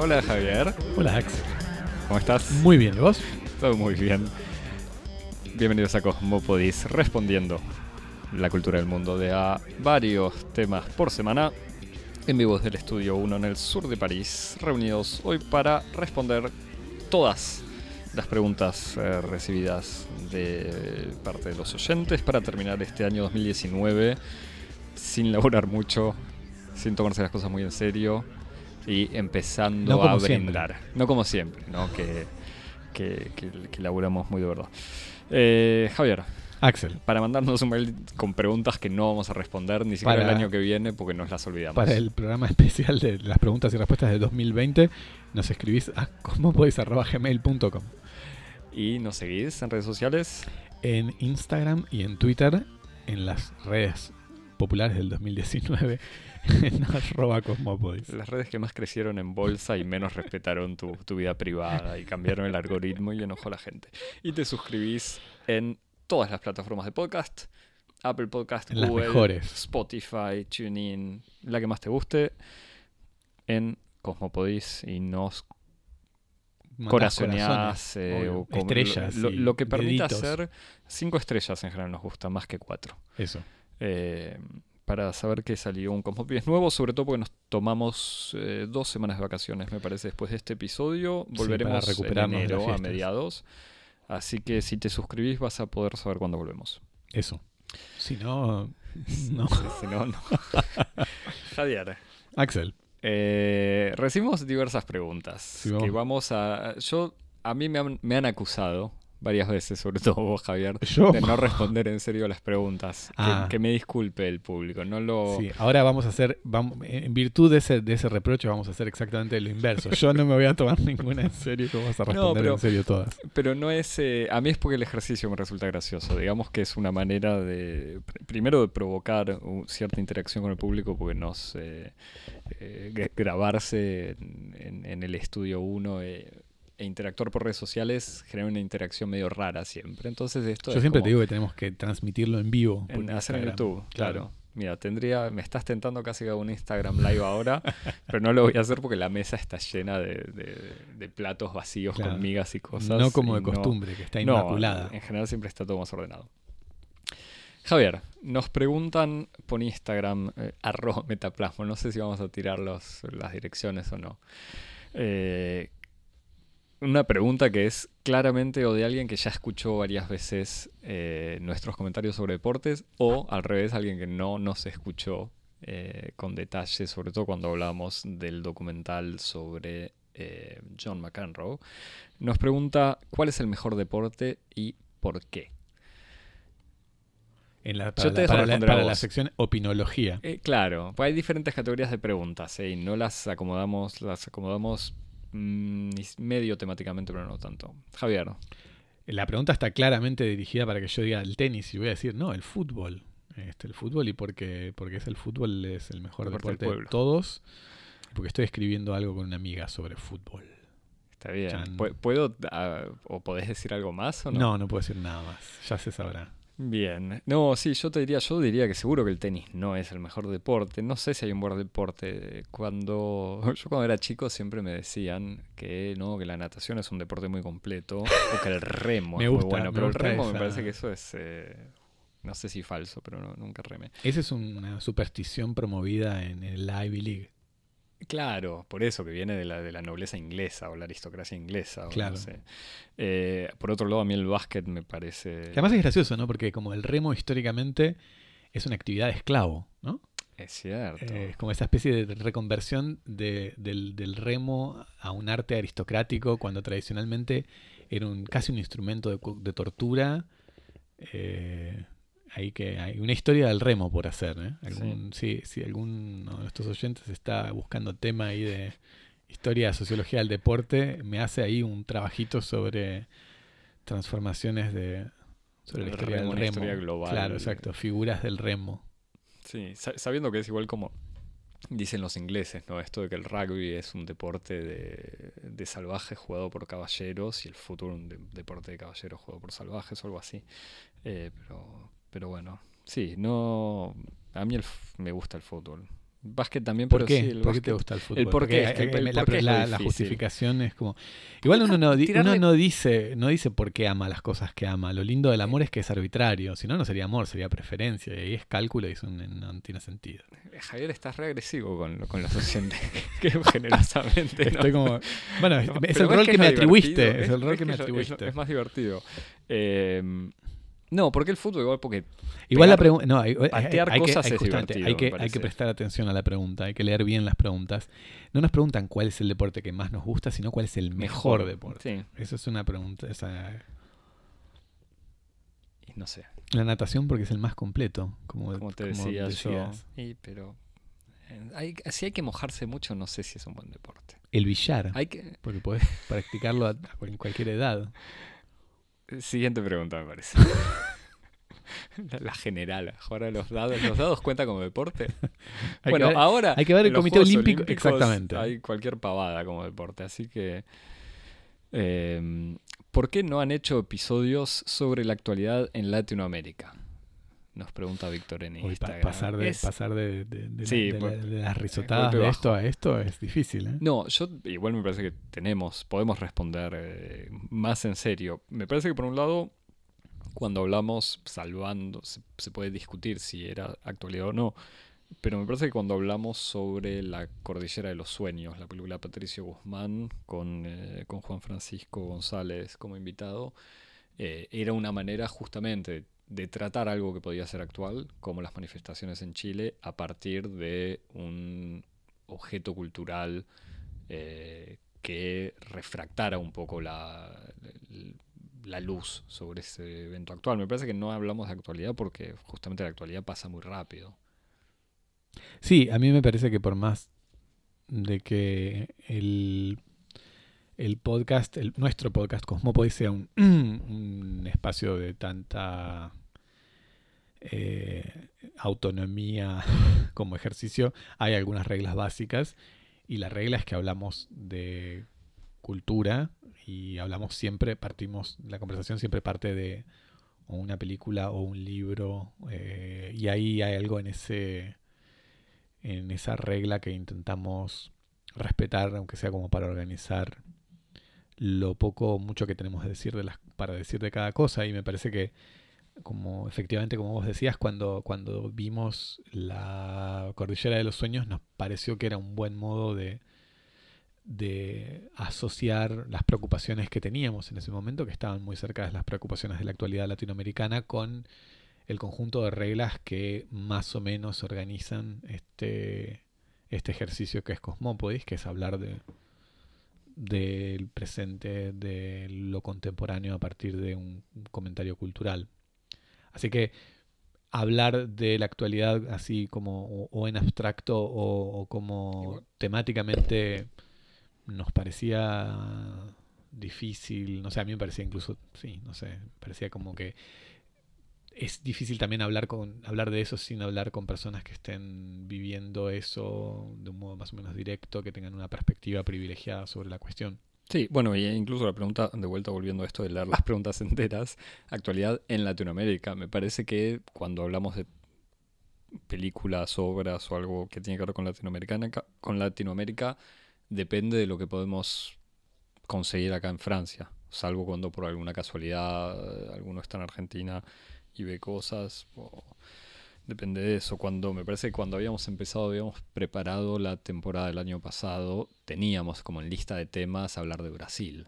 Hola Javier, Hola Axel. ¿cómo estás? Muy bien, ¿y vos? Todo muy bien. Bienvenidos a Cosmopodis, respondiendo la cultura del mundo de a varios temas por semana, en vivo desde el estudio 1 en el sur de París, reunidos hoy para responder todas las preguntas eh, recibidas de parte de los oyentes para terminar este año 2019 sin laburar mucho, sin tomarse las cosas muy en serio y empezando No a siempre. brindar. No como siempre, ¿no? Que, que, que, que laburamos muy de verdad. Eh, Javier, Axel, para mandarnos un mail con preguntas que no vamos a responder ni siquiera Para- el año que viene porque nos las olvidamos. para el programa especial de las preguntas y respuestas de 2020, nos escribís a cosmopodis.gmail.com Y nos seguís en redes sociales. en Instagram y en Twitter, en las redes populares del 2019, en arroba cosmopodis. Las redes que más crecieron en bolsa y menos respetaron tu, tu vida privada y cambiaron el algoritmo y enojó a la gente. Y te suscribís en todas las plataformas de podcast. Apple Podcast, En las Google, mejores. Spotify, TuneIn, la que más te guste, en Cosmopodis y nos corazones, eh, o estrellas, lo, que permita deditos. hacer cinco estrellas en general nos gusta más que cuatro Eso. Eh, para saber que salió un Cosmopodis nuevo sobre todo porque nos tomamos eh, dos semanas de vacaciones me parece después de este episodio Sí, volveremos recuperarnos en enero a mediados así que si te suscribís vas a poder saber cuándo volvemos Eso. Si no, no. si no no Javier Axel, Eh, recibimos diversas preguntas. Sí, que vamos a. Yo. A mí me han, me han acusado varias veces, sobre todo vos, Javier, yo. de no responder en serio a las preguntas. Que- Ah. Que, me disculpe el público. No lo. Sí, ahora vamos a hacer, vamos, en virtud de ese, de ese reproche, vamos a hacer exactamente lo inverso. Yo no me voy a tomar ninguna en serio, que vamos a responder pero- en serio todas. Pero no es. eh, a mí es porque el ejercicio me resulta gracioso. Digamos que es una manera de. pr- Primero de provocar cierta interacción con el público, porque nos. eh, eh, gra- grabarse en, en- en el estudio 1 e interactuar por redes sociales genera una interacción medio rara siempre. Entonces, esto Yo es siempre como te digo que tenemos que transmitirlo en vivo. en- hacer en. YouTube. Claro. Mira, tendría. Me estás tentando casi que un Instagram live ahora, pero no lo voy a hacer porque la mesa está llena de, de- de platos vacíos Claro. con migas y cosas. No como de costumbre, que está no, inmaculada. en general siempre está todo más ordenado. Javier, nos preguntan por Instagram, eh, arroba metaplasmo, no sé si vamos a tirar los- las direcciones o no. Eh, una pregunta que es claramente o de alguien que ya escuchó varias veces eh, nuestros comentarios sobre deportes o al revés, alguien que no nos escuchó eh, con detalle, sobre todo cuando hablamos del documental sobre eh, John McEnroe. Nos pregunta cuál es el mejor deporte y por qué. En la, Yo te la, para la- para la sección opinología. Claro, pues hay diferentes categorías de preguntas y no las acomodamos, las acomodamos mm, medio temáticamente, pero no tanto. Javier, La pregunta está claramente dirigida para que yo diga el tenis y voy a decir, no, el fútbol. Este, el fútbol y porque, porque es el fútbol es el mejor Deporte de todos. Porque estoy escribiendo algo con una amiga sobre fútbol. está bien. Chan. ¿Puedo ah, o podés decir algo más o no? No, no, puedo decir nada más. Ya se sabrá. Bien. No, sí, yo te diría, yo diría que seguro que el tenis no es el mejor deporte. No sé si hay un buen deporte. Cuando yo cuando era chico siempre me decían que no, que la natación es un deporte muy completo o que el remo Me es gusta, muy bueno. Pero el remo me parece que eso es, eh, no sé si falso, pero no- nunca remé. Esa es una superstición promovida en el Ivy League. Claro, por eso que viene de la, de la nobleza inglesa o la aristocracia inglesa. o Claro. no sé. Eh, por otro lado, a mí el básquet me parece... Que además es gracioso, ¿no? Porque como el remo históricamente es una actividad de esclavo, ¿no? Es cierto. Eh, es como esa especie de reconversión de- del, del remo a un arte aristocrático cuando tradicionalmente era un, casi un instrumento de, de tortura. Eh, hay que hay una historia del remo por hacer. ¿eh? Algún, sí. si alguno de nuestros oyentes está buscando tema ahí de historia, sociología del deporte, me hace ahí un trabajito sobre transformaciones de sobre la historia remo, del remo. historia global. Claro, exacto, figuras del remo. Sí, sa- sabiendo que es igual como dicen los ingleses, ¿no? Esto de que el rugby es un deporte de, de salvajes jugado por caballeros y el fútbol un de- deporte de caballeros jugado por salvajes o algo así. Eh, pero, pero bueno, sí, no... A mí el me gusta el fútbol. Básquet también, ¿Por pero qué? sí, el ¿Por qué te gusta el fútbol? el es que el- eh, el la, por qué es la- justificación es como... Igual uno no, tirarle- uno no dice no dice por qué ama las cosas que ama. Lo lindo del amor es que es arbitrario. Si no, no sería amor, sería preferencia. Y ahí es cálculo y eso no, tiene sentido. Javier, estás reagresivo con, con los oyentes. que generosamente. ¿no? Estoy como... Bueno, No, es el ves rol que, es me atribuiste. Es el rol que me es es atribuiste. Es más divertido. Eh, no, porque el fútbol igual, porque Igual la pregunta... No, hay, patear cosas es divertido, hay que, hay que prestar atención a la pregunta, hay que leer bien las preguntas. No nos preguntan cuál es el deporte que más nos gusta, sino cuál es el mejor, deporte. Sí, Esa es una pregunta. esa- no sé. la natación porque es el más completo, como, Como te como decía yo. Y, pero eh, hay, si hay que mojarse mucho, no sé si es un buen deporte. El billar, Hay que. porque podés practicarlo a, cual- cualquier edad. Siguiente pregunta, me parece. la, general. Jugar a los dados. ¿Los dados cuenta como deporte? Hay bueno, que ver- ahora. hay que ver el Comité Olímpico- exactamente. Hay cualquier pavada como deporte. Así que. eh, ¿Por qué no han hecho episodios sobre la actualidad en Latinoamérica? Nos pregunta Víctor en pa- Instagram. pasar de, Es- pasar de, de- de la- Sí, de la- por- de las risotadas golpe de esto a esto es difícil. ¿eh? No, yo igual me parece que tenemos, podemos responder eh, más en serio. Me parece que por un lado, cuando hablamos, salvando, se, se puede discutir si era actualidad o no, pero me parece que cuando hablamos sobre la Cordillera de los Sueños, la película de Patricio Guzmán con, eh, con Juan Francisco González como invitado, eh, era una manera justamente de tratar algo que podía ser actual, como las manifestaciones en Chile, a partir de un objeto cultural eh, que refractara un poco la, la luz sobre ese evento actual. Me parece que no hablamos de actualidad porque justamente la actualidad pasa muy rápido. Sí, a mí me parece que por más de que el, el podcast, nuestro podcast Cosmópolis sea un, un espacio de tanta eh, autonomía como ejercicio, hay algunas reglas básicas y la regla es que hablamos de cultura y hablamos siempre, partimos, la conversación siempre parte de una película o un libro eh, y ahí hay algo en ese en esa regla que intentamos respetar, aunque sea como para organizar lo poco o mucho que tenemos que decir de las, para decir de cada cosa. Y me parece que, como efectivamente, como vos decías, cuando, cuando vimos la Cordillera de los Sueños, nos pareció que era un buen modo de, de asociar las preocupaciones que teníamos en ese momento, que estaban muy cerca de las preocupaciones de la actualidad latinoamericana, con el conjunto de reglas que más o menos organizan este, este ejercicio que es Cosmópodis, que es hablar de del presente, de lo contemporáneo a partir de un comentario cultural. Así que hablar de la actualidad así como o, o en abstracto o, o como Igual. temáticamente nos parecía difícil, no sé, a mí me parecía incluso, sí, no sé, parecía como que es difícil también hablar con hablar de eso sin hablar con personas que estén viviendo eso de un modo más o menos directo, que tengan una perspectiva privilegiada sobre la cuestión. Sí, bueno, y incluso la pregunta, de vuelta volviendo a esto de leer las preguntas enteras, actualidad en Latinoamérica. Me parece que cuando hablamos de películas, obras o algo que tiene que ver con Latinoamericana, con Latinoamérica, depende de lo que podemos conseguir acá en Francia. Salvo cuando por alguna casualidad eh, alguno está en Argentina y ve cosas. o- depende de eso. Cuando me parece que cuando habíamos empezado, habíamos preparado la temporada del año pasado, teníamos como en lista de temas hablar de Brasil.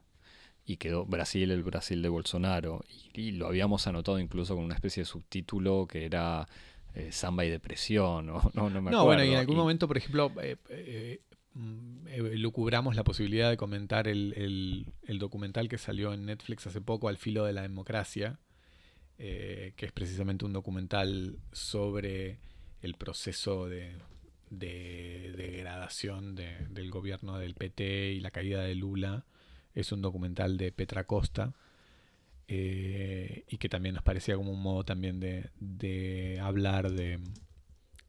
Y quedó Brasil, el Brasil de Bolsonaro. Y, y lo habíamos anotado incluso con una especie de subtítulo que era eh, Samba y Depresión. O, no, no me No, bueno, y en acuerdo. algún Y- momento, por ejemplo, eh, eh, mm, eh, lucubramos la posibilidad de comentar el, el- el documental que salió en Netflix hace poco, Al filo de la democracia, eh, que es precisamente un documental sobre el proceso de, de degradación de- del gobierno del PT y la caída de Lula. Es un documental de Petra Costa. eh, y que también nos parecía como un modo también de, de hablar de,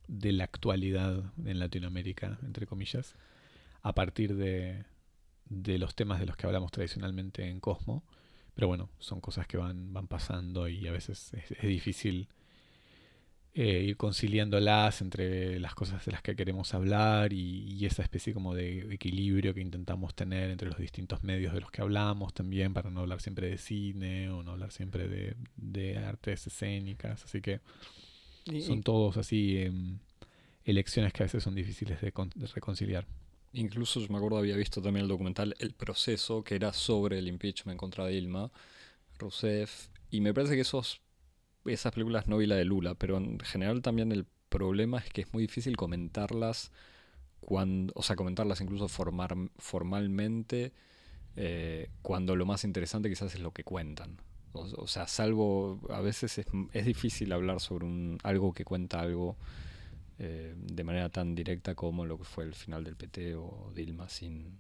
de la actualidad en Latinoamérica, entre comillas, a partir de, de los temas de los que hablamos tradicionalmente en Cosmo. Pero bueno, son cosas que van, van pasando y a veces es, es difícil eh, ir conciliándolas entre las cosas de las que queremos hablar y, esa especie como de equilibrio que intentamos tener entre los distintos medios de los que hablamos también para no hablar siempre de cine o no hablar siempre de, de artes escénicas. Así que son todos así em, elecciones que a veces son difíciles de, reconciliar. Incluso yo me acuerdo había visto también el documental El proceso que era sobre el impeachment contra Dilma Rousseff y me parece que esos esas películas no vi la de Lula, pero en general también el problema es que es muy difícil comentarlas cuando, o sea, comentarlas incluso formar, formalmente eh, cuando lo más interesante quizás es lo que cuentan. O, sea, salvo a veces es, es, difícil hablar sobre un, algo que cuenta algo eh, de manera tan directa como lo que fue el final del PT o Dilma, sin,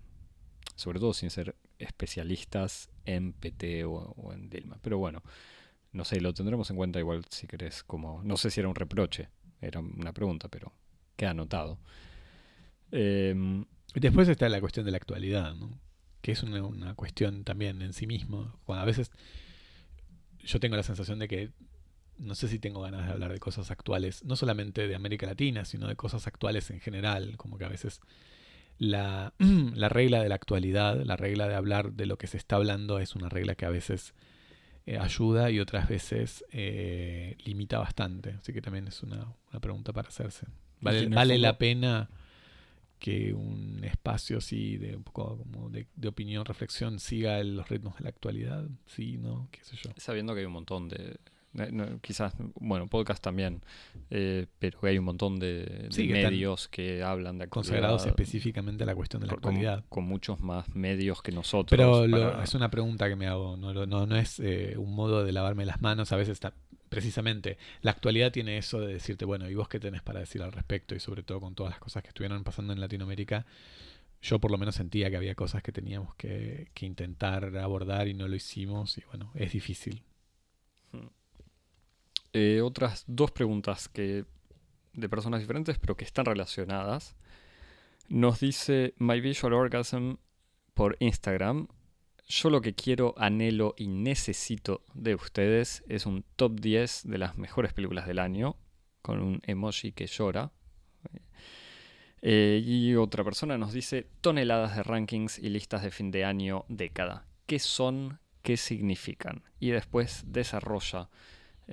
sobre todo sin ser especialistas en PT o, en Dilma. Pero bueno, no sé, lo tendremos en cuenta igual si querés, como, no sé si era un reproche, era una pregunta, pero queda anotado. Em, después está la cuestión de la actualidad, ¿no? que es una, cuestión también en sí mismo. Cuando a veces yo tengo la sensación de que no sé si tengo ganas de hablar de cosas actuales, no solamente de América Latina, sino de cosas actuales en general, como que a veces la, la regla de la actualidad, la regla de hablar de lo que se está hablando es una regla que a veces eh, ayuda y otras veces eh, limita bastante. Así que también es una, pregunta para hacerse. ¿Vale, vale la pena que un espacio así de un poco como de, opinión, reflexión, siga los ritmos de la actualidad? Sí, ¿no? ¿Qué sé yo? Sabiendo que hay un montón de, quizás, bueno, podcast también, eh, pero hay un montón de, medios que hablan de actualidad. Consagrados específicamente a la cuestión de la actualidad. Con, muchos más medios que nosotros. Pero es una pregunta que me hago, no, no, no es eh, un modo de lavarme las manos, a veces está, precisamente la actualidad tiene eso de decirte, bueno, ¿y vos qué tenés para decir al respecto? Y sobre todo con todas las cosas que estuvieron pasando en Latinoamérica. Yo por lo menos sentía que había cosas que teníamos que, que intentar abordar y no lo hicimos y bueno, es difícil. Eh, otras dos preguntas que de personas diferentes, pero que están relacionadas. Nos dice My Visual Orgasm por Instagram. Yo lo que quiero, anhelo y necesito de ustedes es un top 10 de las mejores películas del año, con un emoji que llora. Eh, y otra persona nos dice toneladas de rankings y listas de fin de año, década. ¿Qué son? ¿Qué significan? Y después desarrolla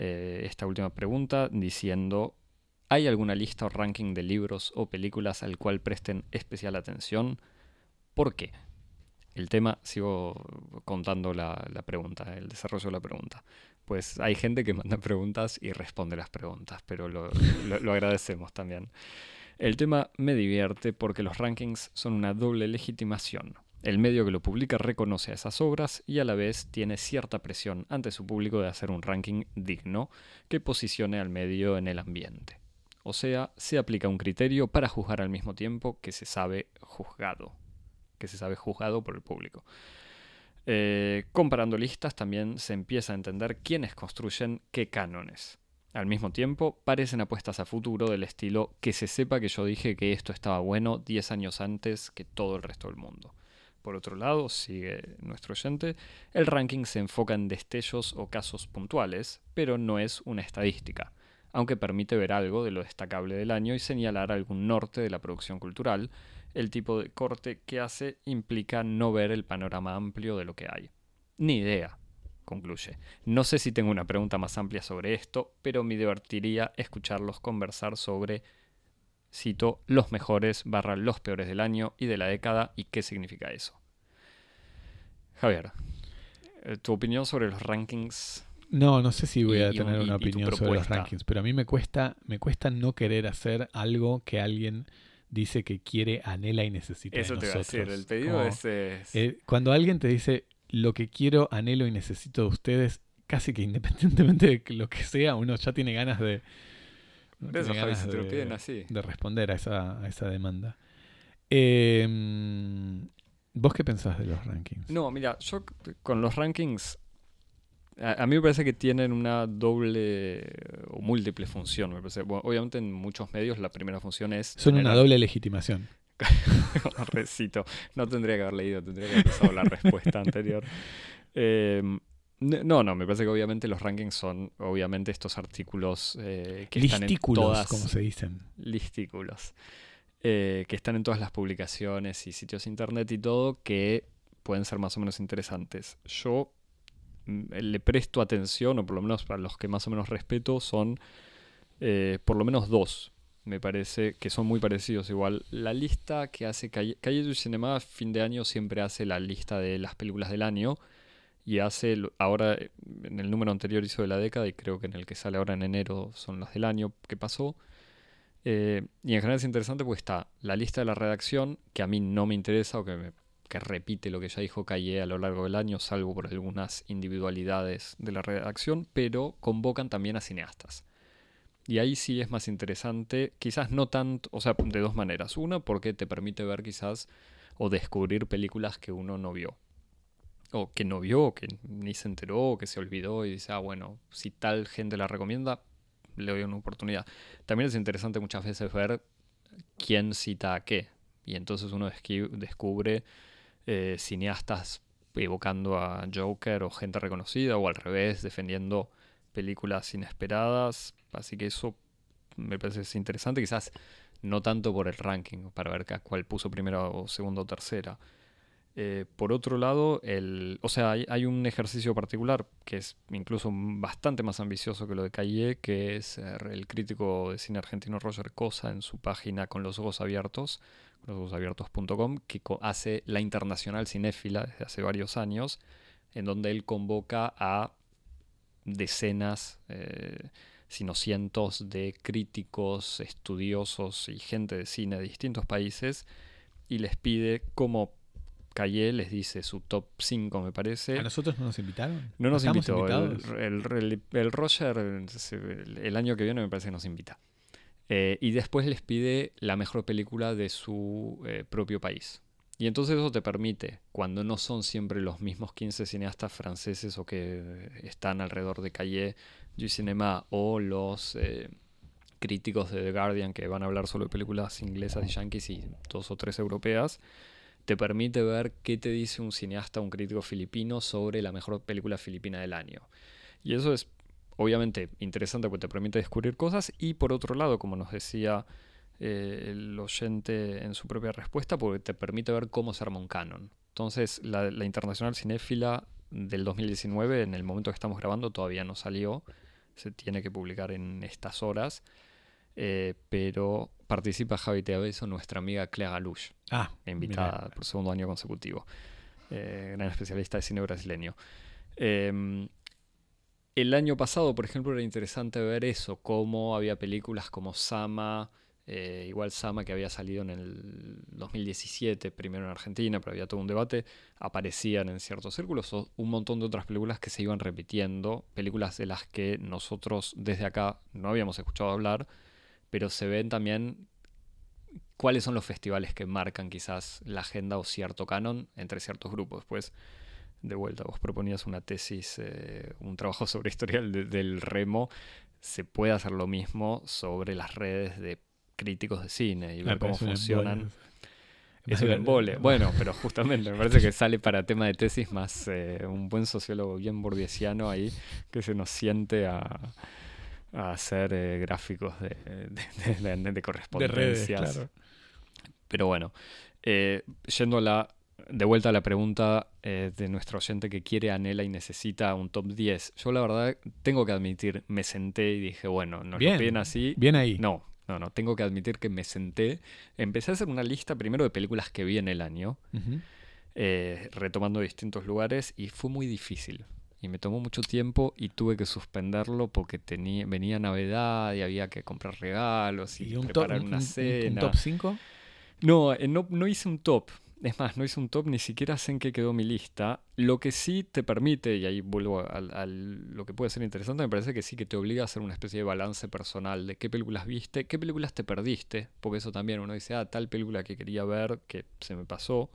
eh, esta última pregunta diciendo, ¿hay alguna lista o ranking de libros o películas al cual presten especial atención? ¿Por qué? El tema, sigo contando la, pregunta, el desarrollo de la pregunta. Pues hay gente que manda preguntas y responde las preguntas, pero lo agradecemos también. El tema me divierte porque los rankings son una doble legitimación. El medio que lo publica reconoce a esas obras y a la vez tiene cierta presión ante su público de hacer un ranking digno que posicione al medio en el ambiente. O sea, se aplica un criterio para juzgar al mismo tiempo que se sabe juzgado, que se sabe juzgado por el público. Eh, comparando listas también se empieza a entender quiénes construyen qué cánones. Al mismo tiempo, parecen apuestas a futuro del estilo que se sepa que yo dije que esto estaba bueno 10 años antes que todo el resto del mundo. Por otro lado, sigue nuestro oyente, el ranking se enfoca en destellos o casos puntuales, pero no es una estadística, aunque permite ver algo de lo destacable del año y señalar algún norte de la producción cultural, el tipo de corte que hace implica no ver el panorama amplio de lo que hay. Ni idea, concluye. No sé si tengo una pregunta más amplia sobre esto, pero me divertiría escucharlos conversar sobre cito, los mejores barra los peores del año y de la década y qué significa eso. Javier, eh, tu opinión sobre los rankings. No, no sé si voy a tener una opinión sobre los rankings, pero a mí me cuesta, me cuesta no querer hacer algo que alguien dice que quiere, anhela y necesita. Eso te iba a decir, el pedido es, eh, cuando alguien te dice lo que quiero, anhelo y necesito de ustedes, casi que independientemente de lo que sea, uno ya tiene ganas de, de, responder a esa, a esa demanda. Em, ¿Vos qué pensás de los rankings? No, mira, yo con los rankings, a, mí me parece que tienen una doble o múltiple función. Me parece. obviamente en muchos medios la primera función es... Son una doble legitimación. Recito. No tendría que haber leído, tendría que haber usado la respuesta anterior. Eh, No, no, me parece que obviamente los rankings son obviamente estos artículos eh, que están en todas como se dicen. listículos eh, que están en todas las publicaciones y sitios de internet y todo que pueden ser más o menos interesantes. Yo mm, le presto atención, o por lo menos para los que más o menos respeto, son eh, por lo menos dos. Me parece que son muy parecidos igual. La lista que hace Calle, Calle du Cinema fin de año siempre hace la lista de las películas del año y hace, ahora en el número anterior hizo de la década y creo que en el que sale ahora en enero son las del año que pasó. Eh, y en general es interesante porque está la lista de la redacción, que a mí no me interesa o que, me- que repite lo que ya dijo Calle a lo largo del año, salvo por algunas individualidades de la redacción, pero convocan también a cineastas. Y ahí sí es más interesante, quizás no tanto, o sea, de dos maneras. Una, porque te permite ver quizás o descubrir películas que uno no vio. O que no vio, que ni se enteró, que se olvidó y dice, ah, bueno, si tal gente la recomienda, le doy una oportunidad. También es interesante muchas veces ver quién cita a qué. Y entonces uno descubre eh, cineastas evocando a Joker o gente reconocida, o al revés, defendiendo películas inesperadas. Así que eso me parece es interesante, quizás no tanto por el ranking, para ver cuál puso primera o segunda o tercera. Eh, por otro lado, el, o sea, hay, hay un ejercicio particular que es incluso bastante más ambicioso que lo de Calle, que es eh, el crítico de cine argentino Roger Cosa en su página con los ojos abiertos, losojosabiertos.com, que hace la Internacional Cinéfila desde hace varios años, en donde él convoca a decenas, eh, sino cientos de críticos, estudiosos y gente de cine de distintos países y les pide como Calle les dice su top 5 me parece. ¿A nosotros no nos invitaron? No nos ¿Estamos invitó. El, el- Roger el, el año que viene me parece que nos invita. Eh, y después les pide la mejor película de su eh, propio país. Y entonces eso te permite, cuando no son siempre los mismos 15 cineastas franceses o que están alrededor de Calle, du Cinema o los eh, críticos de The Guardian que van a hablar solo de películas inglesas y yankees y dos o tres europeas, te permite ver qué te dice un cineasta, un crítico filipino sobre la mejor película filipina del año. Y eso es obviamente interesante porque te permite descubrir cosas y por otro lado, como nos decía eh, el oyente en su propia respuesta, porque te permite ver cómo se arma un canon. Entonces, la, la Internacional Cinéfila del 2019, en el momento que estamos grabando, todavía no salió. Se tiene que publicar en estas horas. Eh, pero participa Javi Teabeso, nuestra amiga Clea Galush Ah, invitada mira. por segundo año consecutivo. Eh, gran especialista de cine brasileño. Eh, el año pasado, por ejemplo, era interesante ver eso, cómo había películas como Sama, eh, igual Sama que había salido en el 2017, primero en Argentina, pero había todo un debate, aparecían en ciertos círculos, o un montón de otras películas que se iban repitiendo, películas de las que nosotros desde acá no habíamos escuchado hablar, pero se ven también cuáles son los festivales que marcan quizás la agenda o cierto canon entre ciertos grupos. Pues, de vuelta, vos proponías una tesis, eh, un trabajo sobre historia del, del remo. Se puede hacer lo mismo sobre las redes de críticos de cine y ver cómo funcionan. Es un embole. Bueno, pero justamente me parece que sale para tema de tesis más eh, un buen sociólogo bien burdiesiano ahí que se nos siente a, a hacer eh, gráficos de, de, de- redes, correspondencias. claro. Pero bueno, eh, yendo a la, de vuelta a la pregunta eh, de nuestro oyente que quiere, anhela y necesita un top 10. Yo la verdad tengo que admitir, me senté y dije, bueno, nos Bien, lo piden así. Bien ahí. No, no, no, tengo que admitir que me senté. Empecé a hacer una lista primero de películas que vi en el año, eh, retomando distintos lugares y fue muy difícil. Y me tomó mucho tiempo y tuve que suspenderlo porque tenía, venía Navidad y había que comprar regalos y, ¿Y un top, preparar un- una un- un cena. top 5? No, eh, no, no hice un top. Es más, no hice un top, ni siquiera sé en qué quedó mi lista. Lo que sí te permite, y ahí vuelvo al, al- lo que puede ser interesante, me parece que sí que te obliga a hacer una especie de balance personal de qué películas viste, qué películas te perdiste, porque eso también uno dice, ah, tal película que quería ver que se me pasó.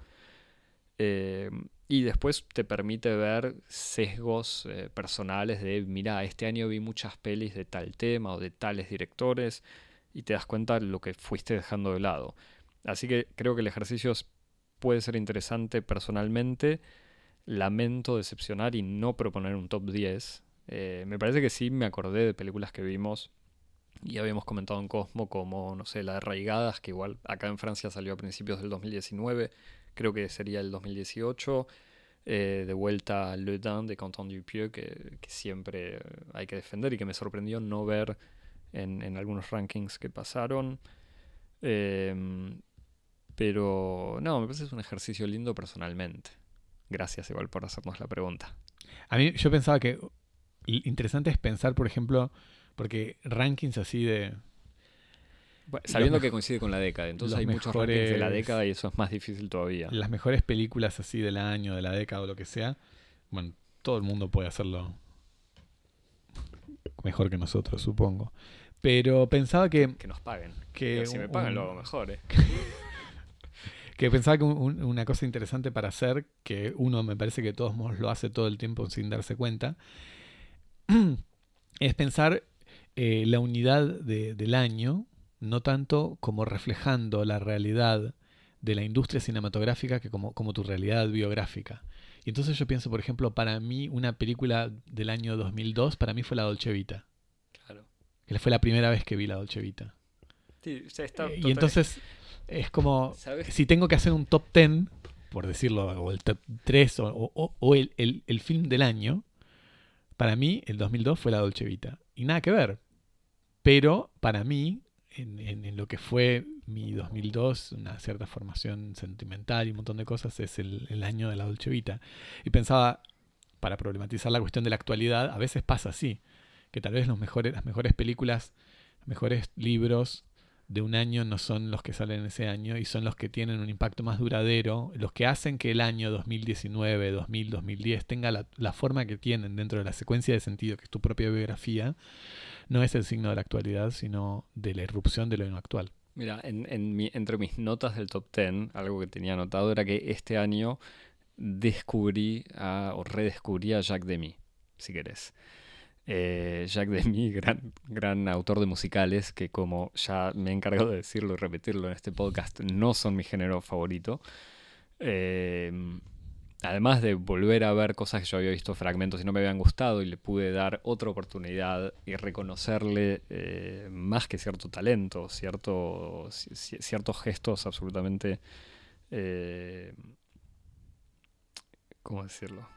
Eh, y después te permite ver sesgos eh, personales de, mira, este año vi muchas pelis de tal tema o de tales directores, y te das cuenta lo que fuiste dejando de lado. Así que creo que el ejercicio puede ser interesante personalmente. lamento decepcionar y no proponer un top 10. Eh, me parece que sí me acordé de películas que vimos y habíamos comentado en Cosmo como, no sé, la de Raigadas, que igual acá en Francia salió a principios del 2019, creo que sería el 2018. Eh, de vuelta a Le Dain de Quentin Dupieux, que, que, siempre hay que defender y que me sorprendió no ver en, en algunos rankings que pasaron. Em, pero no, me parece que es un ejercicio lindo personalmente. Gracias igual por hacernos la pregunta. A mí yo pensaba que interesante es pensar, por ejemplo, porque rankings así de... sabiendo que coincide con la década, entonces hay muchos rankings de la década y eso es más difícil todavía. Las mejores películas así del año, de la década o lo que sea, bueno, todo el mundo puede hacerlo mejor que nosotros, supongo. Pero pensaba que... Que nos paguen. Que si me pagan lo hago mejor, ¿eh? que pensaba que una cosa interesante para hacer, que uno me parece que todos lo hace todo el tiempo sin darse cuenta, es pensar eh, la unidad del año, no tanto como reflejando la realidad de la industria cinematográfica que como, como tu realidad biográfica. Y entonces yo pienso, por ejemplo, para mí una película del año 2002, para mí fue La Dolce Vita. Claro. Que fue la primera vez que vi La Dolce Vita. Sí, está eh, y entonces es como, si tengo que hacer un top 10, por decirlo, o el top 3, o, el, el, film del año, para mí el 2002 fue la Dolce Vita. Y nada que ver. Pero para mí, en, en, lo que fue mi 2002, una cierta formación sentimental y un montón de cosas, es el, el año de la Dolce Vita. Y pensaba, para problematizar la cuestión de la actualidad, a veces pasa así, que tal vez los mejores, las mejores películas, los mejores libros, de un año no son los que salen ese año y son los que tienen un impacto más duradero, los que hacen que el año 2019, 2000, 2010 tenga la, forma que tienen dentro de la secuencia de sentido, que es tu propia biografía, no es el signo de la actualidad, sino de la irrupción de lo actual. Mira, en, entre mis notas del top 10, algo que tenía anotado era que este año descubrí o redescubrí a Jacques Demy, si querés. Eh, Jacques Demy, gran, gran autor de musicales, que como ya me he encargado de decirlo y repetirlo en este podcast, no son mi género favorito. Em, además de volver a ver cosas que yo había visto fragmentos y no me habían gustado y le pude dar otra oportunidad y reconocerle eh, más que cierto talento, cierto, ciertos gestos absolutamente... Eh, ¿Cómo decirlo?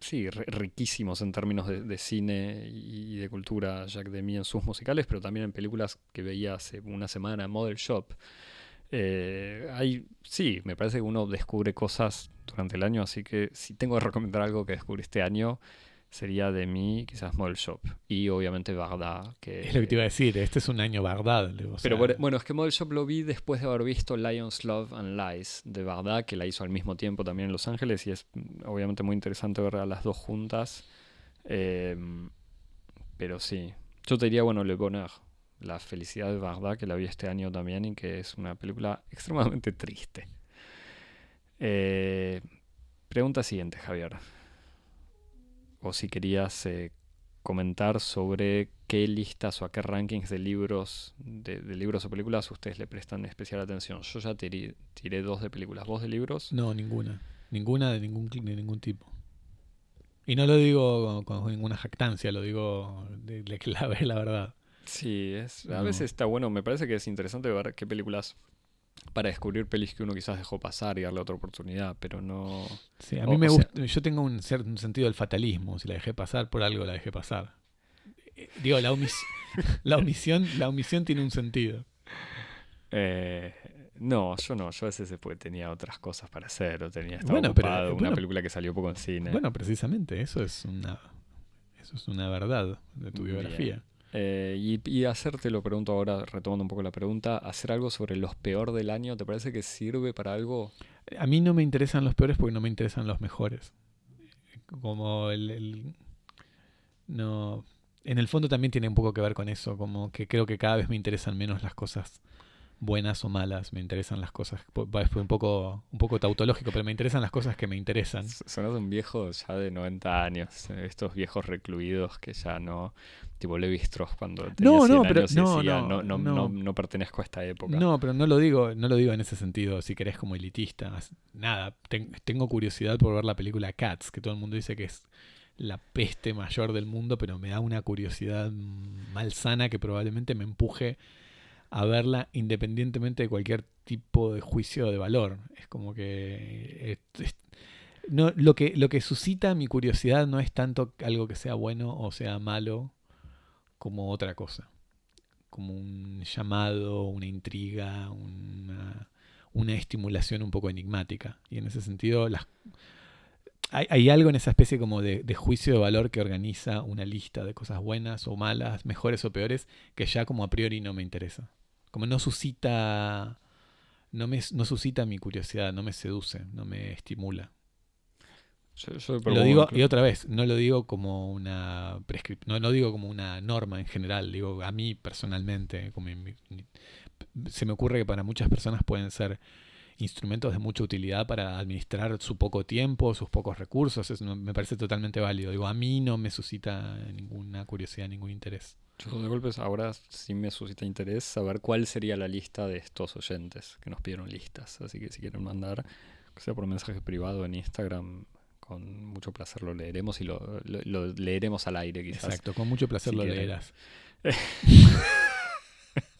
sí, riquísimos en términos de, cine y de cultura Jacques Demy en sus musicales, pero también en películas que veía hace una semana, Model Shop. Eh, hay, sí, me parece que uno descubre cosas durante el año, así que si tengo que recomendar algo que descubrí este año, sería de mí quizás Model Shop y obviamente Bagdad. Que, es lo que te iba a decir, este es un año Bagdad. pero bueno, es que Model Shop lo vi después de haber visto Lions, Love and Lies de Bagdad, que la hizo al mismo tiempo también en Los Ángeles y es mm, obviamente muy interesante ver a las dos juntas. Em, pero sí, yo te diría, bueno, Le Bonheur, La felicidad de Bagdad, que la vi este año también y que es una película extremadamente triste. Eh, pregunta siguiente, Javier o si querías eh, comentar sobre qué listas o a qué rankings de libros, de, libros o películas ustedes le prestan especial atención. Yo ya tiré, dos de películas. ¿Vos de libros? No, ninguna. Ninguna de ningún, de ningún tipo. Y no lo digo con, ninguna jactancia, lo digo de, de clave, la verdad. Sí, es, a veces está bueno. Me parece que es interesante ver qué películas para descubrir pelis que uno quizás dejó pasar y darle otra oportunidad, pero no... Sí, a mí me gusta, yo tengo un cierto sentido del fatalismo, si la dejé pasar por algo la dejé pasar. Eh, digo, la, la omisión la omisión tiene un sentido. Eh, no, yo no, yo a veces después tenía otras cosas para hacer o tenía estaba bueno, ocupado, una película que salió poco en cine. Bueno, precisamente, eso es una eso es una verdad de tu biografía. Eh, y, hacerte, lo pregunto ahora, retomando un poco la pregunta, hacer algo sobre los peor del año, ¿te parece que sirve para algo? A mí no me interesan los peores porque no me interesan los mejores. Como el, no en el fondo también tiene un poco que ver con eso, como que creo que cada vez me interesan menos las cosas buenas o malas, me interesan las cosas, es un poco, un poco tautológico, pero me interesan las cosas que me interesan. Sonas un viejo ya de 90 años, estos viejos recluidos que ya no, tipo Levi Strauss cuando tenía No, 100 no, pero- y no, decía, no, no, no, no. no- no pertenezco a esta época. No, pero no lo digo, no lo digo en ese sentido, si querés como elitista. Nada, ten- tengo curiosidad por ver la película Cats, que todo el mundo dice que es la peste mayor del mundo, pero me da una curiosidad mm, malsana que probablemente me empuje a verla independientemente de cualquier tipo de juicio de valor. Es como que no, lo que lo que suscita mi curiosidad no es tanto algo que sea bueno o sea malo como otra cosa como un llamado, una intriga, una, una estimulación un poco enigmática. Y en ese sentido, las, hay, hay algo en esa especie como de, de juicio de valor que organiza una lista de cosas buenas o malas, mejores o peores, que ya como a priori no me interesa. Como no suscita, no me no suscita mi curiosidad, no me seduce, no me estimula. Yo, yo Lo digo, y otra vez, no lo digo como una no, no digo como una norma en general, digo a mí personalmente, como en mi- mi- se me ocurre que para muchas personas pueden ser instrumentos de mucha utilidad para administrar su poco tiempo, sus pocos recursos, eso me parece totalmente válido. Digo, a mí no me suscita ninguna curiosidad, ningún interés. Yo de golpes ahora sí me suscita interés saber cuál sería la lista de estos oyentes que nos pidieron listas. Así que si quieren mandar, sea por mensaje privado en Instagram, con mucho placer lo leeremos y lo, lo- lo leeremos al aire quizás. Exacto, con mucho placer si lo quieren. leerás.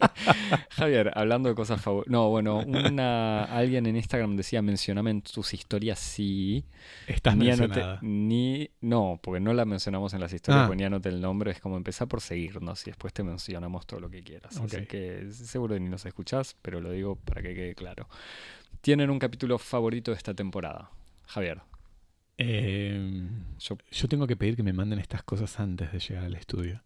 Javier, hablando de cosas favoritas. No, bueno, una, alguien en Instagram decía, mencioname en tus historias sí. Estás ni anoté- ni No, porque no la mencionamos en las historias, Ah. porque ni anoté el nombre. Es como empezar por seguirnos y después te mencionamos todo lo que quieras. Así Ok. que seguro que ni nos escuchás, pero lo digo para que quede claro. Tienen un capítulo favorito de esta temporada. Javier, Eh, yo Yo tengo que pedir que me manden estas cosas antes de llegar al estudio.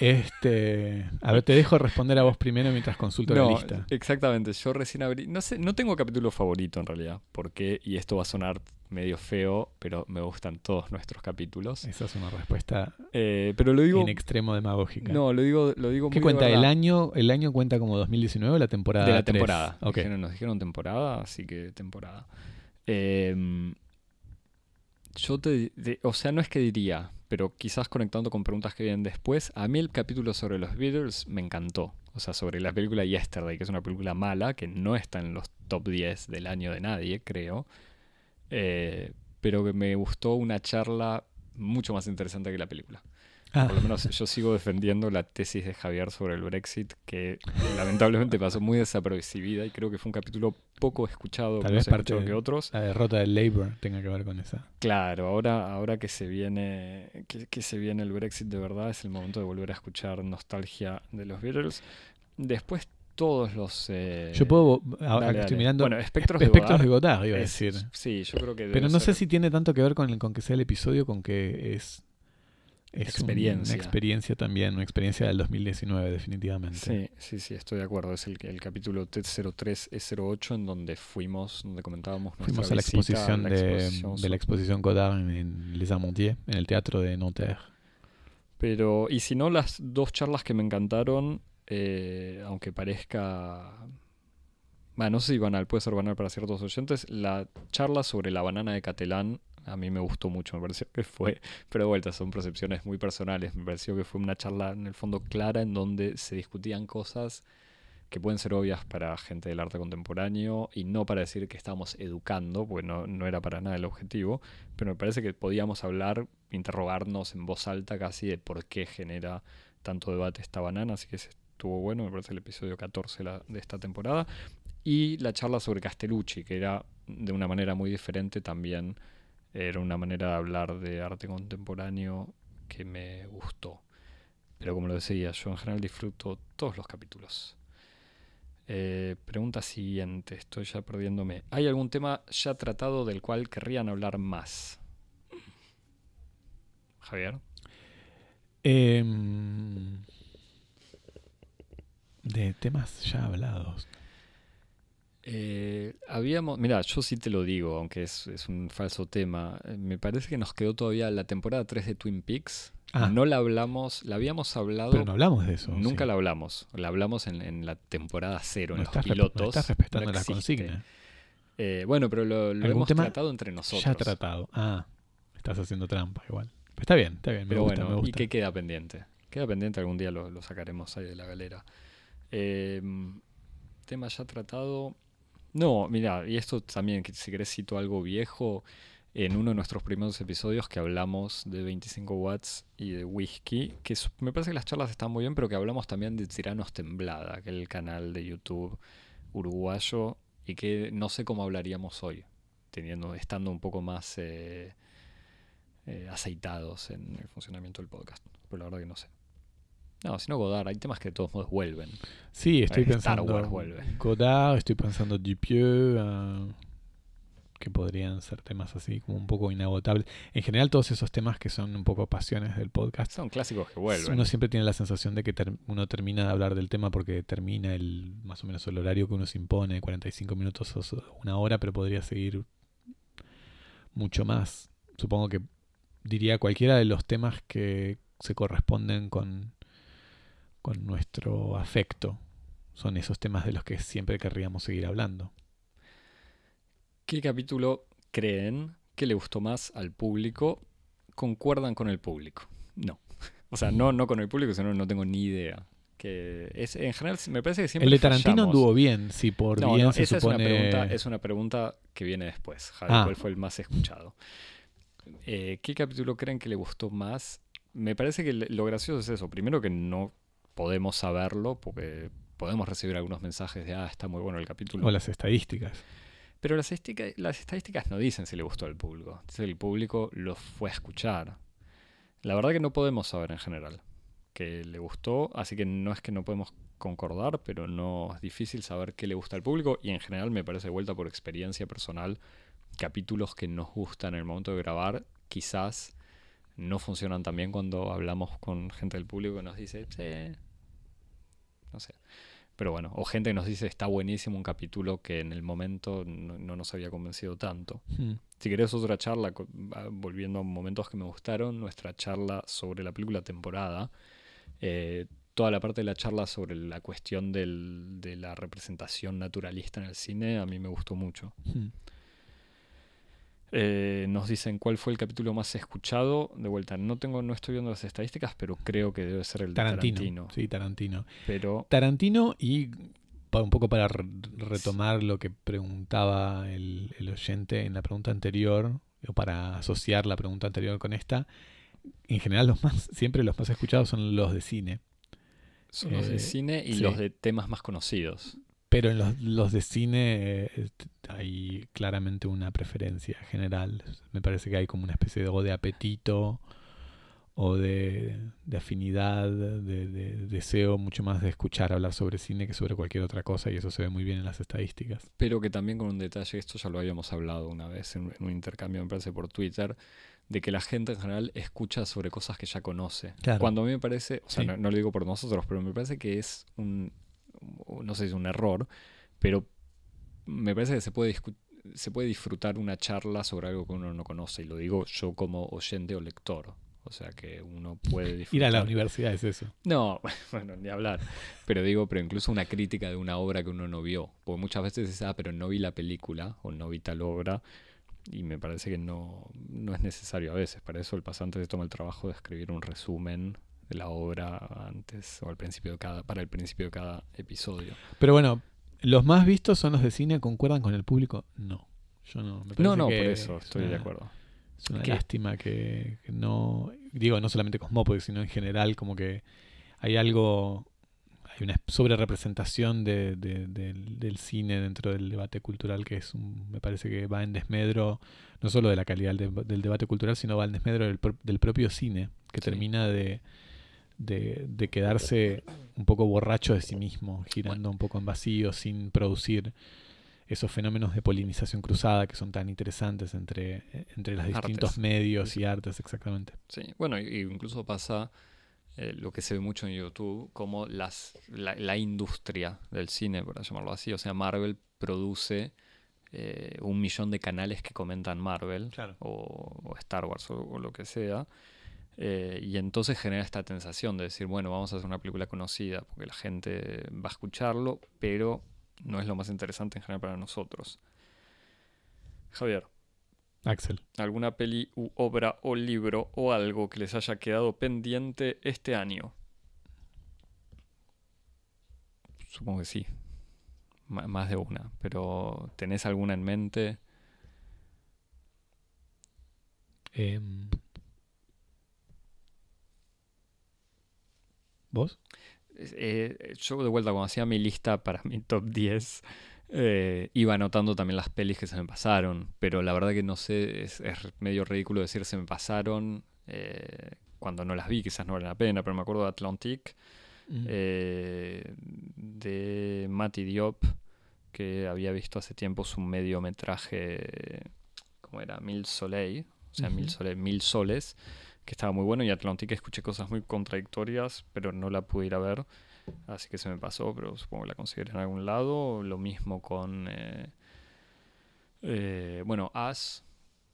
Este, a ver, te dejo responder a vos primero mientras consulto la lista. exactamente. Yo recién abrí. No sé, no tengo capítulo favorito en realidad. Porque, y esto va a sonar medio feo, pero me gustan todos nuestros capítulos. Esa es una respuesta Eh, pero lo digo. en extremo demagógica. No, lo digo, lo digo ¿Qué muy de cuenta? ¿El año, ¿El año cuenta como 2019 o la temporada? De la tres? temporada. Ok. Dijeron- nos dijeron temporada, así que temporada. Em, yo te, O sea, no es que diría, pero quizás conectando con preguntas que vienen después, a mí el capítulo sobre los Beatles me encantó. O sea, sobre la película Yesterday, que es una película mala, que no está en los top 10 del año de nadie, creo. Eh, pero que me gustó una charla mucho más interesante que la película. Ah, Por lo menos yo sigo defendiendo la tesis de Javier sobre el Brexit, que lamentablemente pasó muy desapercibida y creo que fue un capítulo poco escuchado, Tal vez parte de- que otros. la derrota del Labour tenga que ver con esa. Claro, ahora, ahora que se viene, que, que se viene el Brexit de verdad, es el momento de volver a escuchar nostalgia de los Beatles. Después todos los eh, Yo puedo, ahora dale, que estoy dale. mirando, Bueno, espectros, espectros de de Godard. Iba a decir. Sí, yo creo que Pero no sé si tiene tanto que ver con, el- con que sea el episodio, con que es, es Experiencia. una experiencia también, una experiencia del 2019 definitivamente. Sí, sí, sí, estoy de acuerdo. Es el, el capítulo T03E08 en donde fuimos, donde comentábamos nuestra Fuimos a la exposición, la de, exposición de la exposición Godard en, en Les Amandiers, en el teatro de Nanterre. Pero, y si no, las dos charlas que me encantaron, eh, aunque parezca. Bueno, no sé si banal, puede ser banal para ciertos oyentes. La charla sobre la banana de Catalán a mí me gustó mucho, me pareció que fue. Pero de vuelta, son percepciones muy personales. Me pareció que fue una charla en el fondo clara en donde se discutían cosas que pueden ser obvias para gente del arte contemporáneo y no para decir que estábamos educando, porque no, no era para nada el objetivo, pero me parece que podíamos hablar, interrogarnos en voz alta casi de por qué genera tanto debate esta banana, así que ese estuvo bueno, me parece el episodio 14 la- de esta temporada. Y la charla sobre Castellucci, que era de una manera muy diferente también, era una manera de hablar de arte contemporáneo que me gustó. Pero como lo decía, yo en general disfruto todos los capítulos. Eh, pregunta siguiente, estoy ya perdiéndome. ¿Hay algún tema ya tratado del cual querrían hablar más? Javier. Em, de temas ya hablados. Eh, habíamos, mira, yo sí te lo digo, aunque es, es un falso tema. eh, Me parece que nos quedó todavía la temporada 3 de Twin Peaks. Ah. No la hablamos, la habíamos hablado. Pero no hablamos de eso. nunca sí. la hablamos. La hablamos en, en la temporada cero, No en estás, los no pilotos. estás respetando no la consigna. Eh, bueno, pero lo, lo ¿Algún hemos tratado entre nosotros. Ya tratado. Ah, estás haciendo trampa igual. Pero está bien, está bien. Me Pero gusta, bueno, me ¿y gusta. qué queda pendiente? Queda pendiente, algún día lo, lo sacaremos ahí de la galera. Eh, tema ya tratado. No, mira, y esto también, si querés cito algo viejo, en uno de nuestros primeros episodios que hablamos de 25 watts y de whisky, que me parece que las charlas están muy bien, pero que hablamos también de Tiranos Temblada, que es el canal de YouTube uruguayo, y que no sé cómo hablaríamos hoy, teniendo, estando un poco más eh, eh, aceitados en el funcionamiento del podcast. Pero la verdad que no sé. No, si no Godard, hay temas que de todos modos vuelven. Sí, estoy Star pensando. Wars vuelve. Godard, estoy pensando Dupieux, ah, que podrían ser temas así como un poco inagotables. En general, todos esos temas que son un poco pasiones del podcast. Son clásicos que vuelven. Uno siempre tiene la sensación de que ter- uno termina de hablar del tema porque termina el más o menos el horario que uno se impone, 45 minutos o una hora, pero podría seguir mucho más. Supongo que diría cualquiera de los temas que se corresponden con, con nuestro afecto. Son esos temas de los que siempre querríamos seguir hablando. ¿Qué capítulo creen que le gustó más al público? ¿Concuerdan con el público? No. O sea, no, no con el público, sino no tengo ni idea. Que es, en general, me parece que siempre. el de Tarantino fallamos. anduvo bien, si por No, bien no, se esa supone... es, una pregunta, es una pregunta que viene después, Javi. Ah. ¿Cuál fue el más escuchado? Eh, ¿Qué capítulo creen que le gustó más? Me parece que lo gracioso es eso. Primero que no podemos saberlo porque podemos recibir algunos mensajes de, ah, está muy bueno el capítulo. O las estadísticas. Pero las, estica- las estadísticas no dicen si le gustó al público. Que el público lo fue a escuchar. La verdad que no podemos saber en general que le gustó, así que no es que no podemos concordar, pero no es difícil saber qué le gusta al público y en general me parece de vuelta por experiencia personal, capítulos que nos gustan en el momento de grabar, quizás no funcionan tan bien cuando hablamos con gente del público que nos dice, sí, no sé. Pero bueno, o gente que nos dice está buenísimo un capítulo que en el momento no, no nos había convencido tanto. Hmm. Si querés otra charla, ah, volviendo a momentos que me gustaron, nuestra charla sobre la película temporada, eh, toda la parte de la charla sobre la cuestión del- de la representación naturalista en el cine, a mí me gustó mucho. Hmm. Eh, nos dicen cuál fue el capítulo más escuchado. De vuelta, no tengo, no estoy viendo las estadísticas, pero creo que debe ser el de Tarantino. Tarantino. Sí, Tarantino. Pero Tarantino y un poco para re- retomar lo que preguntaba el, el oyente en la pregunta anterior, o para asociar la pregunta anterior con esta, en general los más, siempre los más escuchados son los de cine. son los de Eh, cine y sí. los de temas más conocidos. Pero en los, los de cine eh, est- hay claramente una preferencia general. Me parece que hay como una especie de, o de apetito o de, de afinidad, de, de deseo mucho más de escuchar hablar sobre cine que sobre cualquier otra cosa y eso se ve muy bien en las estadísticas. Pero que también con un detalle, esto ya lo habíamos hablado una vez en, en un intercambio, me parece, por Twitter, de que la gente en general escucha sobre cosas que ya conoce. Claro. Cuando a mí me parece, o sea, Sí. no, no lo digo por nosotros, pero me parece que es un, no sé si es un error, pero me parece que se puede, se puede disfrutar una charla sobre algo que uno no conoce, y lo digo yo como oyente o lector. O sea que uno puede disfrutar. Ir a la universidad es eso. No, bueno, ni hablar. Pero digo, pero incluso una crítica de una obra que uno no vio. Porque muchas veces dices, ah, pero no vi la película o no vi tal obra. Y me parece que no, no es necesario a veces. Para eso el pasante se toma el trabajo de escribir un resumen la obra antes o al principio de cada, para el principio de cada episodio. Pero bueno, los más vistos son los de cine, ¿concuerdan con el público? No. Yo no. Me No, no, por eso es estoy de acuerdo. Es una lástima que, que no, digo, no solamente Cosmópolis, sino en general, como que hay algo, hay una sobrerepresentación de, de- del, del cine dentro del debate cultural que es, un- me parece que va en desmedro, no solo de la calidad del, deb- del debate cultural, sino va en desmedro del, del propio cine, que Sí. termina de, de, de quedarse un poco borracho de sí mismo, girando un poco en vacío, sin producir esos fenómenos de polinización cruzada que son tan interesantes entre, entre los distintos Artes. medios y artes, exactamente. Sí, bueno, incluso pasa eh, lo que se ve mucho en YouTube, como las, la, la industria del cine, por llamarlo así, o sea, Marvel produce eh, un millón de canales que comentan Marvel Claro. o, o Star Wars o, o lo que sea, Eh, y entonces genera esta sensación de decir, bueno, vamos a hacer una película conocida porque la gente va a escucharlo, pero no es lo más interesante en general para nosotros. Javier. Axel. ¿Alguna peli u obra o libro o algo que les haya quedado pendiente este año? Supongo que sí. más de una. Pero ¿tenés alguna en mente? Em, ¿Vos? Eh, yo de vuelta, cuando hacía mi lista para mi top 10, eh, iba anotando también las pelis que se me pasaron, pero la verdad que no sé, es, medio ridículo decir se me pasaron eh, cuando no las vi, quizás no vale la pena, pero me acuerdo de Atlantic, de Matty Diop, que había visto hace tiempo su mediometraje, ¿cómo era? Mil Soleil, o sea, mil, soles, mil soles, que estaba muy bueno, y Atlantic escuché cosas muy contradictorias, pero no la pude ir a ver. Así que se me pasó, pero supongo que la conseguiré en algún lado. Lo mismo con. Eh, eh, bueno, As.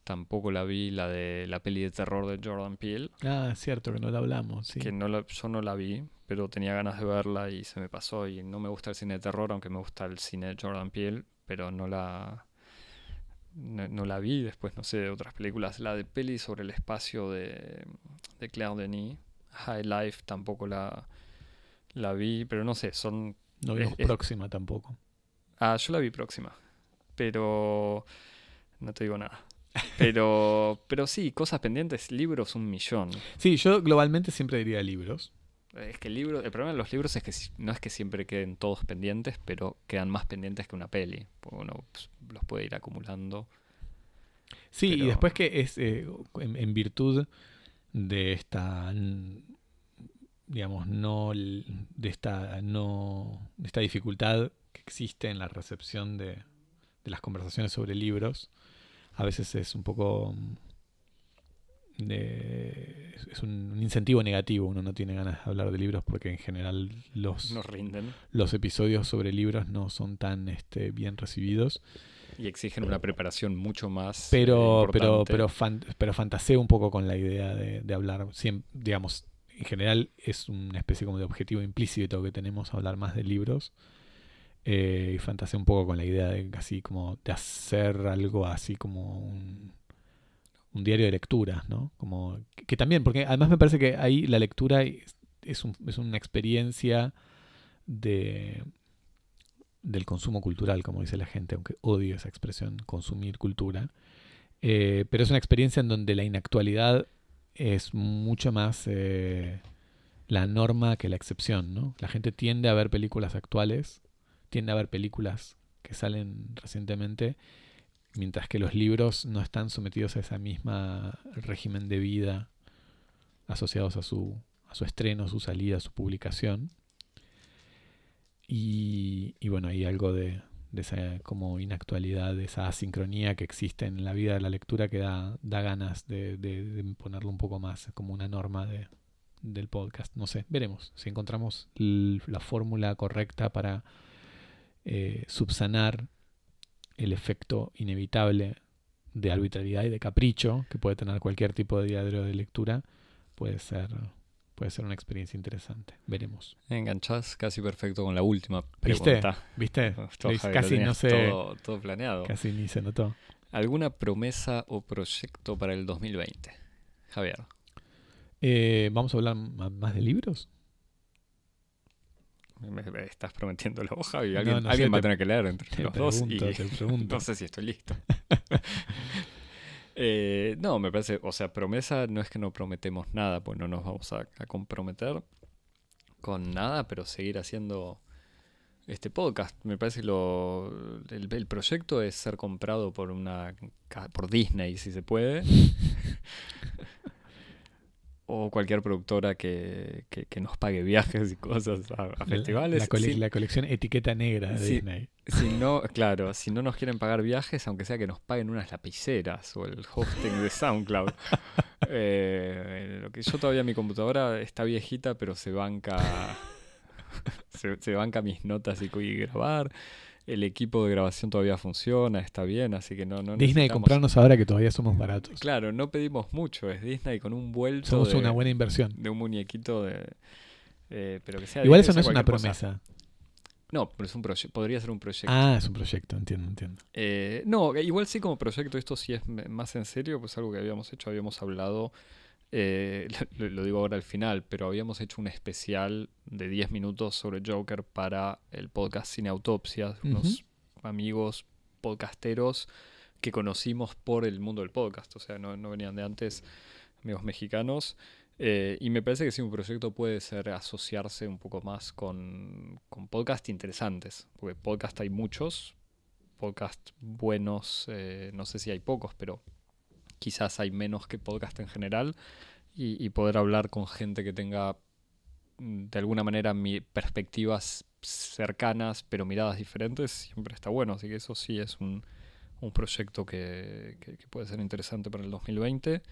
Tampoco la vi, la de la peli de terror de Jordan Peele. Ah, cierto, que no la hablamos. Que no yo no la vi, pero tenía ganas de verla y se me pasó. Y no me gusta el cine de terror, aunque me gusta el cine de Jordan Peele, pero no la. No, la vi, después no sé de otras películas. La de peli sobre el espacio de, de Claire Denis, High Life, tampoco la, la vi, pero no sé, son... No vimos próxima tampoco. Ah, yo la vi próxima. Pero... No te digo nada. Pero, pero sí, cosas pendientes, libros un millón. Sí, yo globalmente siempre diría libros. Es que el libro, el problema de los libros es que no es que siempre queden todos pendientes, pero quedan más pendientes que una peli. Porque uno pues, los puede ir acumulando. Sí, y después que es eh, en, virtud de esta digamos, no de esta, no, de esta dificultad que existe en la recepción de, de las conversaciones sobre libros. A veces es un poco de, es un, incentivo negativo. Uno no tiene ganas de hablar de libros porque en general los, rinden. los episodios sobre libros no son tan este, bien recibidos. Y exigen una preparación mucho más. Pero, eh, pero, pero, pero fantaseo un poco con la idea de, de hablar, digamos, en general es una especie como de objetivo implícito que tenemos hablar más de libros. Eh, y fantaseo un poco con la idea de así como de hacer algo así como un, diario de lectura, ¿no? Como que, también, porque además me parece que ahí la lectura es, es, una experiencia de del consumo cultural, como dice la gente, aunque odio esa expresión, consumir cultura. Eh, pero es una experiencia en donde la inactualidad es mucho más eh, la norma que la excepción, ¿no? La gente tiende a ver películas actuales, tiende a ver películas que salen recientemente, mientras que los libros no están sometidos a esa misma régimen de vida asociados a su, a su estreno, su salida, su publicación. Y, bueno, hay algo de, de esa como inactualidad, de esa asincronía que existe en la vida de la lectura que da, da ganas de, ponerlo un poco más como una norma de, del podcast. No sé, veremos si encontramos la fórmula correcta para eh, subsanar el efecto inevitable de arbitrariedad y de capricho que puede tener cualquier tipo de diario de lectura. Puede ser puede ser una experiencia interesante. Veremos. Enganchás casi perfecto con la última pregunta. ¿Viste? ¿Viste? casi no sé. Todo, planeado. Casi ni se notó. ¿Alguna promesa o proyecto para el 2020? Javier. Eh, ¿Vamos a hablar más de libros? Me, estás prometiendo la hoja y alguien, va a tener que leer entre los dos. Y no sé si estoy listo. Eh, no, me parece, o sea, promesa no es que no prometemos nada, pues no nos vamos a, comprometer con nada, pero seguir haciendo este podcast. Me parece que lo, el, el, proyecto es ser comprado por una por Disney, si se puede. o cualquier productora que, que, nos pague viajes y cosas a, festivales. La, colección etiqueta negra de Disney. Si no, claro, si no nos quieren pagar viajes, aunque sea que nos paguen unas lapiceras o el hosting de SoundCloud. Eh, lo que yo todavía mi computadora está viejita, pero se banca se, banca mis notas y, y grabar. El equipo de grabación todavía funciona, está bien, así que no, no Disney comprarnos ahora que todavía somos baratos. Claro, no pedimos mucho, es Disney con un vuelto Somos de, una buena inversión. de un muñequito de... eh, pero que sea Igual eso no es una cosa. promesa. No, pero es un proyecto, podría ser un proyecto. Ah, es un proyecto, entiendo, entiendo. Eh, no, igual sí como proyecto, esto sí es más en serio, pues algo que habíamos hecho, habíamos hablado, eh, lo, lo digo ahora al final, pero habíamos hecho un especial de 10 minutos sobre Joker para el podcast Cine Autopsias, unos amigos podcasteros que conocimos por el mundo del podcast, o sea, no, no venían de antes, amigos mexicanos. eh, y me parece que sí, un proyecto puede ser asociarse un poco más con, con podcasts interesantes, porque podcast hay muchos, podcast buenos, eh, no sé si hay pocos, pero quizás hay menos que podcast en general, y, poder hablar con gente que tenga mm, de alguna manera mi- perspectivas cercanas, pero miradas diferentes, siempre está bueno, así que eso sí es un, un proyecto que puede ser interesante para el 2020.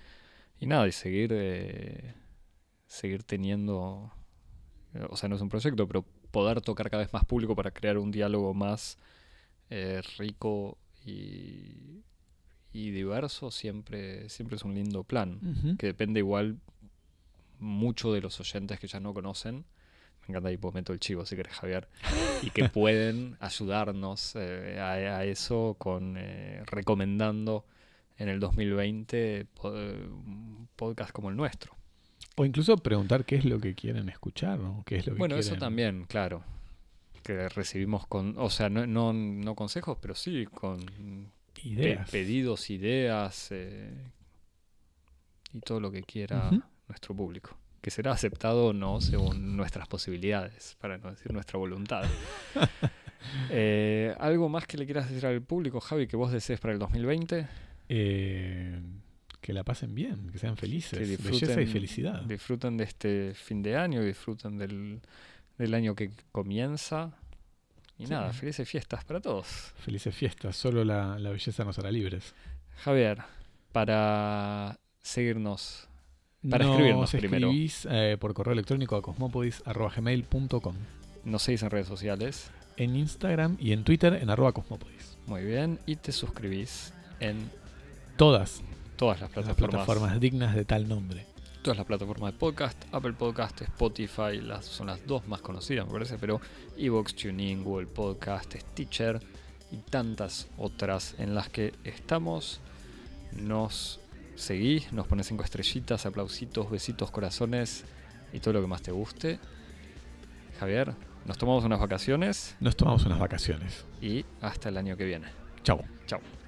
Y nada, y seguir, eh, seguir teniendo, eh, o sea, no es un proyecto, pero poder tocar cada vez más público para crear un diálogo más eh, rico y, y diverso, siempre, siempre es un lindo plan, que depende igual mucho de los oyentes que ya no conocen. Me encanta ahí, pues meto el chivo si querés, Javier. Y que pueden ayudarnos eh, a, a eso con eh, recomendando en el 2020 po- eh, podcast como el nuestro. O incluso preguntar qué es lo que quieren escuchar, ¿no? ¿Qué es lo que Bueno, eso también, claro. Que recibimos con, o sea, no, no, no consejos, pero sí con pe- Ideas. pedidos, ideas eh, y todo lo que quiera nuestro público. Que será aceptado o no según nuestras posibilidades, para no decir nuestra voluntad. Eh, ¿Algo más que le quieras decir al público, Javi, que vos desees para el 2020? Eh, que la pasen bien, que sean felices. Que Belleza y felicidad. disfruten de este fin de año, disfruten del, del año que comienza. Y Sí. nada, felices fiestas para todos. Felices fiestas. Solo la, la belleza nos hará libres. Javier, para seguirnos, Para escribirnos Nos primero. escribís eh, por correo electrónico a cosmopodis.gmail.com nos seguís en redes sociales. En Instagram y en Twitter en arroba cosmopodis. Muy bien. Y te suscribís en Todas todas las las plataformas. plataformas dignas de tal nombre. Todas las plataformas de podcast. Apple Podcast, Spotify, las, son las dos más conocidas, me parece. Pero Evox, TuneIn, Google Podcast, Stitcher y tantas otras en las que estamos. Nos seguís, nos pones cinco estrellitas, aplausitos, besitos, corazones y todo lo que más te guste. Javier, nos tomamos unas vacaciones Nos tomamos unas vacaciones. y hasta el año que viene. Chau. Chao.